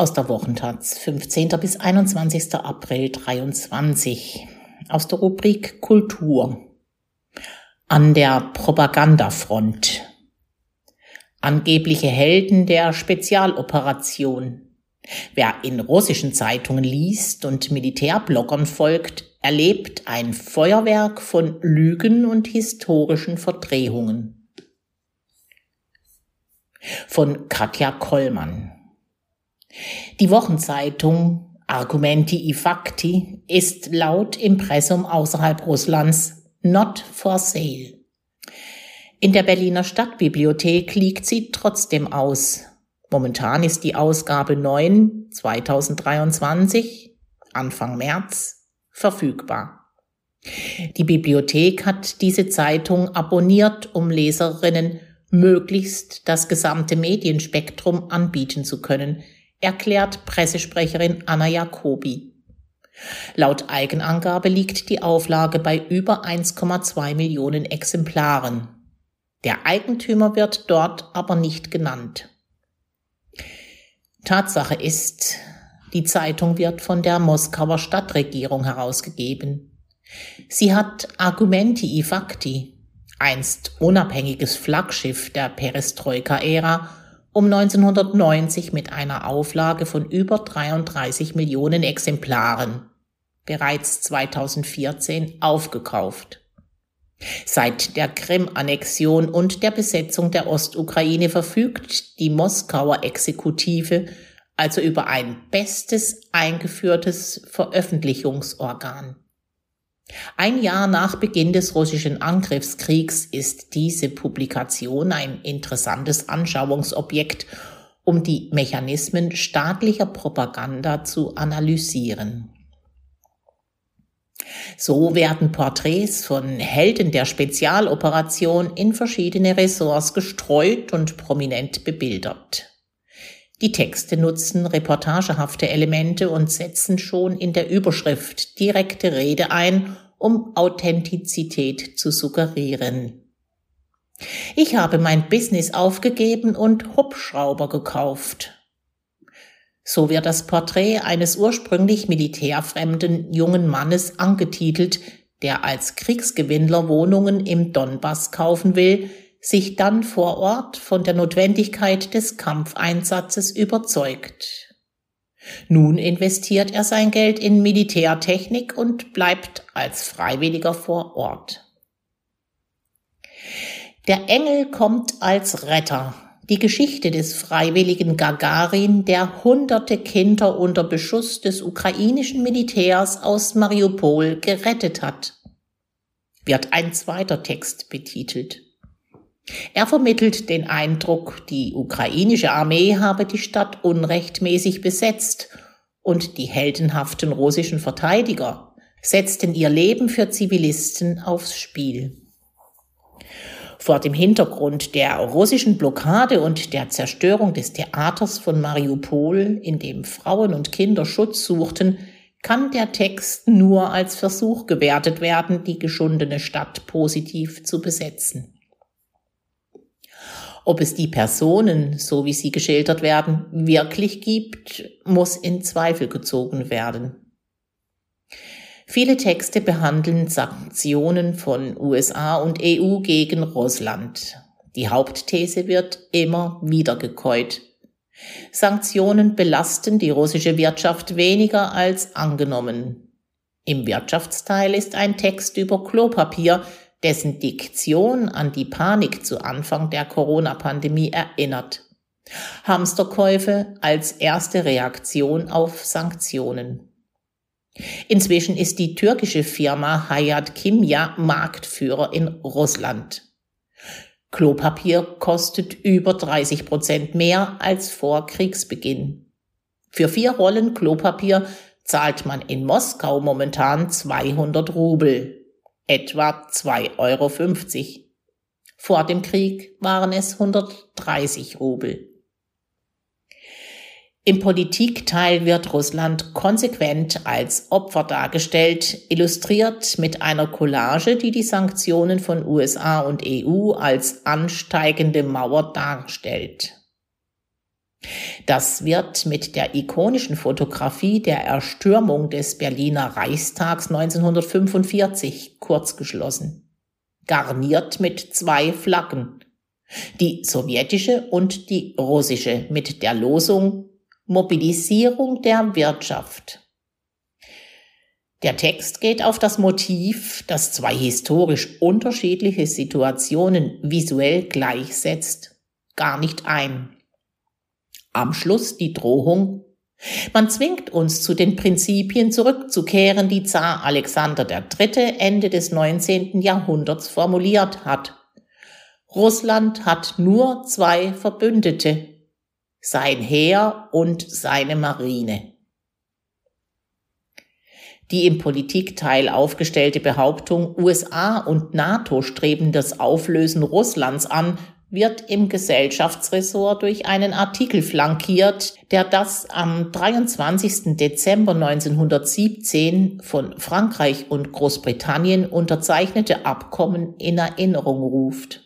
Aus der Wochentaz, 15. bis 21. April 23. Aus der Rubrik Kultur. An der Propagandafront. Angebliche Helden der Spezialoperation. Wer in russischen Zeitungen liest und Militärbloggern folgt, erlebt ein Feuerwerk von Lügen und historischen Verdrehungen. Von Katja Kollmann. Die Wochenzeitung Argumenti i Fakti ist laut Impressum außerhalb Russlands not for sale. In der Berliner Stadtbibliothek liegt sie trotzdem aus. Momentan ist die Ausgabe 9 2023, Anfang März, verfügbar. Die Bibliothek hat diese Zeitung abonniert, um Leserinnen möglichst das gesamte Medienspektrum anbieten zu können, erklärt Pressesprecherin Anna Jacobi. Laut Eigenangabe liegt die Auflage bei über 1,2 Millionen Exemplaren. Der Eigentümer wird dort aber nicht genannt. Tatsache ist, die Zeitung wird von der Moskauer Stadtregierung herausgegeben. Sie hat Argumenti i Fakti, einst unabhängiges Flaggschiff der Perestroika-Ära, um 1990 mit einer Auflage von über 33 Millionen Exemplaren, bereits 2014 aufgekauft. Seit der Krim-Annexion und der Besetzung der Ostukraine verfügt die Moskauer Exekutive also über ein bestes eingeführtes Veröffentlichungsorgan. Ein Jahr nach Beginn des russischen Angriffskriegs ist diese Publikation ein interessantes Anschauungsobjekt, um die Mechanismen staatlicher Propaganda zu analysieren. So werden Porträts von Helden der Spezialoperation in verschiedene Ressorts gestreut und prominent bebildert. Die Texte nutzen reportagehafte Elemente und setzen schon in der Überschrift direkte Rede ein, um Authentizität zu suggerieren. Ich habe mein Business aufgegeben und Hubschrauber gekauft. So wird das Porträt eines ursprünglich militärfremden jungen Mannes angetitelt, der als Kriegsgewinnler Wohnungen im Donbass kaufen will, sich dann vor Ort von der Notwendigkeit des Kampfeinsatzes überzeugt. Nun investiert er sein Geld in Militärtechnik und bleibt als Freiwilliger vor Ort. Der Engel kommt als Retter. Die Geschichte des freiwilligen Gagarin, der hunderte Kinder unter Beschuss des ukrainischen Militärs aus Mariupol gerettet hat, wird ein zweiter Text betitelt. Er vermittelt den Eindruck, die ukrainische Armee habe die Stadt unrechtmäßig besetzt und die heldenhaften russischen Verteidiger setzten ihr Leben für Zivilisten aufs Spiel. Vor dem Hintergrund der russischen Blockade und der Zerstörung des Theaters von Mariupol, in dem Frauen und Kinder Schutz suchten, kann der Text nur als Versuch gewertet werden, die geschundene Stadt positiv zu besetzen. Ob es die Personen, so wie sie geschildert werden, wirklich gibt, muss in Zweifel gezogen werden. Viele Texte behandeln Sanktionen von USA und EU gegen Russland. Die Hauptthese wird immer wieder gekäut. Sanktionen belasten die russische Wirtschaft weniger als angenommen. Im Wirtschaftsteil ist ein Text über Klopapier, dessen Diktion an die Panik zu Anfang der Corona-Pandemie erinnert. Hamsterkäufe als erste Reaktion auf Sanktionen. Inzwischen ist die türkische Firma Hayat Kimya Marktführer in Russland. Klopapier kostet über 30 Prozent mehr als vor Kriegsbeginn. Für vier Rollen Klopapier zahlt man in Moskau momentan 200 Rubel, etwa 2,50 Euro. Vor dem Krieg waren es 130 Rubel. Im Politikteil wird Russland konsequent als Opfer dargestellt, illustriert mit einer Collage, die die Sanktionen von USA und EU als ansteigende Mauer darstellt. Das wird mit der ikonischen Fotografie der Erstürmung des Berliner Reichstags 1945 kurzgeschlossen, garniert mit zwei Flaggen, die sowjetische und die russische mit der Losung Mobilisierung der Wirtschaft. Der Text geht auf das Motiv, das zwei historisch unterschiedliche Situationen visuell gleichsetzt, gar nicht ein. Am Schluss die Drohung, man zwingt uns zu den Prinzipien zurückzukehren, die Zar Alexander III. Ende des 19. Jahrhunderts formuliert hat. Russland hat nur zwei Verbündete, sein Heer und seine Marine. Die im Politikteil aufgestellte Behauptung, USA und NATO streben das Auflösen Russlands an, wird im Gesellschaftsressort durch einen Artikel flankiert, der das am 23. Dezember 1917 von Frankreich und Großbritannien unterzeichnete Abkommen in Erinnerung ruft.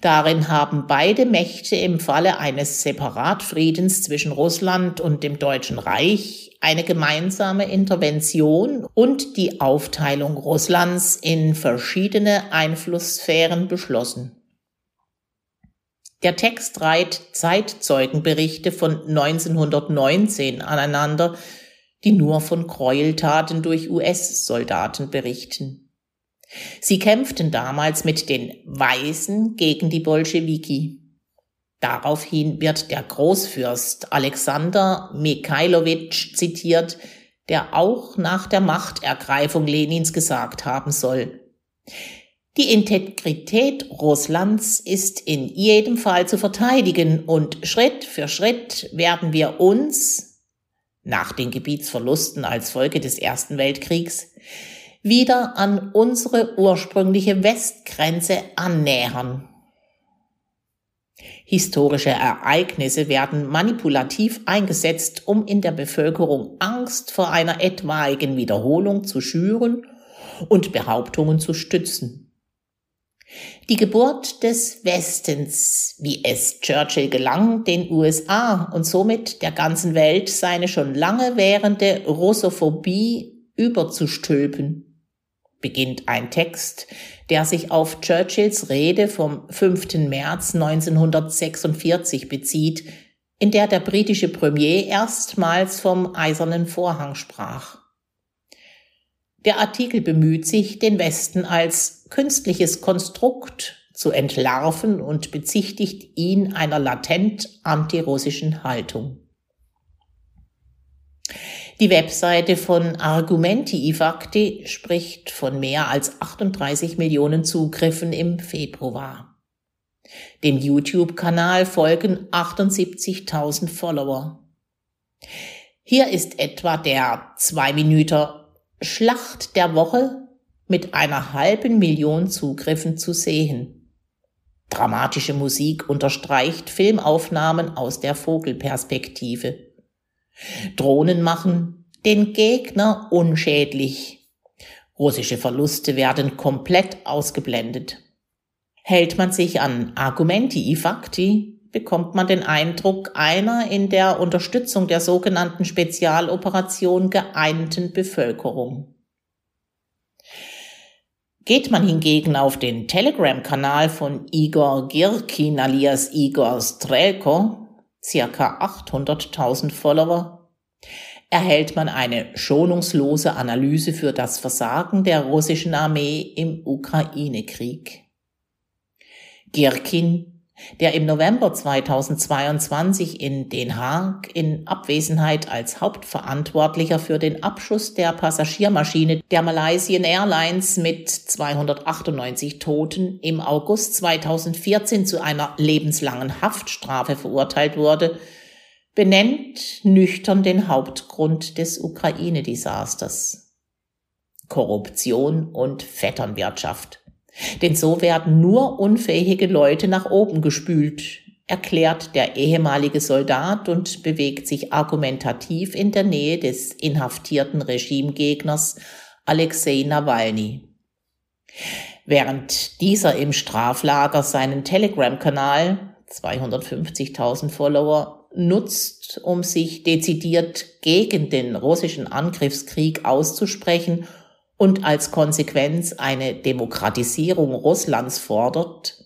Darin haben beide Mächte im Falle eines Separatfriedens zwischen Russland und dem Deutschen Reich eine gemeinsame Intervention und die Aufteilung Russlands in verschiedene Einflusssphären beschlossen. Der Text reiht Zeitzeugenberichte von 1919 aneinander, die nur von Gräueltaten durch US-Soldaten berichten. Sie kämpften damals mit den Weißen gegen die Bolschewiki. Daraufhin wird der Großfürst Alexander Mikhailowitsch zitiert, der auch nach der Machtergreifung Lenins gesagt haben soll. Die Integrität Russlands ist in jedem Fall zu verteidigen und Schritt für Schritt werden wir uns, nach den Gebietsverlusten als Folge des Ersten Weltkriegs, wieder an unsere ursprüngliche Westgrenze annähern. Historische Ereignisse werden manipulativ eingesetzt, um in der Bevölkerung Angst vor einer etwaigen Wiederholung zu schüren und Behauptungen zu stützen. Die Geburt des Westens, wie es Churchill gelang, den USA und somit der ganzen Welt seine schon lange währende Russophobie überzustülpen beginnt ein Text, der sich auf Churchills Rede vom 5. März 1946 bezieht, in der der britische Premier erstmals vom eisernen Vorhang sprach. Der Artikel bemüht sich, den Westen als künstliches Konstrukt zu entlarven und bezichtigt ihn einer latent antirussischen Haltung. Die Webseite von Argumenti Ifakti spricht von mehr als 38 Millionen Zugriffen im Februar. Dem YouTube-Kanal folgen 78.000 Follower. Hier ist etwa der 2 Minuten Schlacht der Woche mit einer halben Million Zugriffen zu sehen. Dramatische Musik unterstreicht Filmaufnahmen aus der Vogelperspektive. Drohnen machen den Gegner unschädlich. Russische Verluste werden komplett ausgeblendet. Hält man sich an Argumenti Fakti, bekommt man den Eindruck einer in der Unterstützung der sogenannten Spezialoperation geeinten Bevölkerung. Geht man hingegen auf den Telegram-Kanal von Igor Girkin alias Igor Strelko, circa 800.000 Follower, erhält man eine schonungslose Analyse für das Versagen der russischen Armee im Ukraine-Krieg. Girkin der im November 2022 in Den Haag in Abwesenheit als Hauptverantwortlicher für den Abschuss der Passagiermaschine der Malaysian Airlines mit 298 Toten im August 2014 zu einer lebenslangen Haftstrafe verurteilt wurde, benennt nüchtern den Hauptgrund des Ukraine-Desasters. Korruption und Vetternwirtschaft. Denn so werden nur unfähige Leute nach oben gespült, erklärt der ehemalige Soldat und bewegt sich argumentativ in der Nähe des inhaftierten Regimegegners Alexei Nawalny. Während dieser im Straflager seinen Telegram-Kanal 250.000 Follower, nutzt, um sich dezidiert gegen den russischen Angriffskrieg auszusprechen und als Konsequenz eine Demokratisierung Russlands fordert,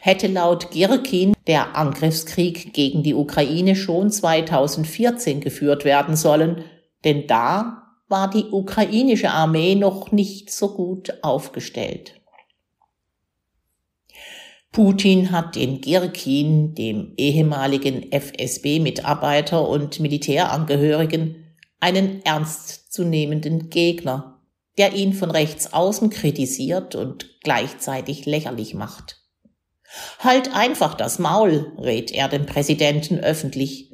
hätte laut Girkin der Angriffskrieg gegen die Ukraine schon 2014 geführt werden sollen, denn da war die ukrainische Armee noch nicht so gut aufgestellt. Putin hat den Girkin, dem ehemaligen FSB-Mitarbeiter und Militärangehörigen, einen ernstzunehmenden Gegner, der ihn von rechts außen kritisiert und gleichzeitig lächerlich macht. Halt einfach das Maul, rät er dem Präsidenten öffentlich.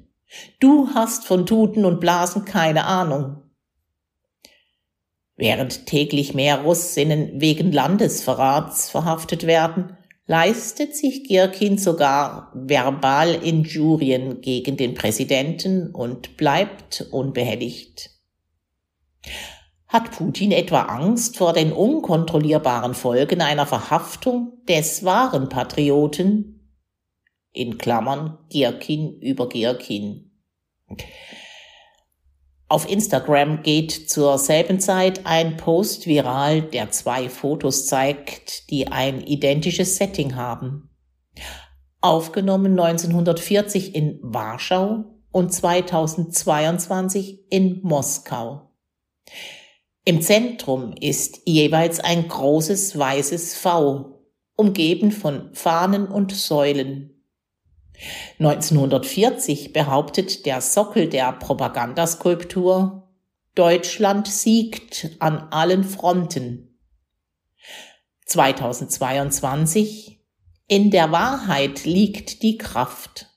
Du hast von Tuten und Blasen keine Ahnung. Während täglich mehr Russinnen wegen Landesverrats verhaftet werden, leistet sich Girkin sogar verbal Injurien gegen den Präsidenten und bleibt unbehelligt. Hat Putin etwa Angst vor den unkontrollierbaren Folgen einer Verhaftung des wahren Patrioten? In Klammern Girkin über Girkin. Auf Instagram geht zur selben Zeit ein Post viral, der zwei Fotos zeigt, die ein identisches Setting haben. Aufgenommen 1940 in Warschau und 2022 in Moskau. Im Zentrum ist jeweils ein großes weißes V, umgeben von Fahnen und Säulen. 1940 behauptet der Sockel der Propagandaskulptur, Deutschland siegt an allen Fronten. 2022 In der Wahrheit liegt die Kraft.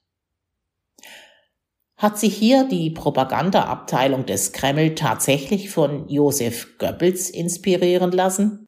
Hat sich hier die Propagandaabteilung des Kreml tatsächlich von Josef Goebbels inspirieren lassen?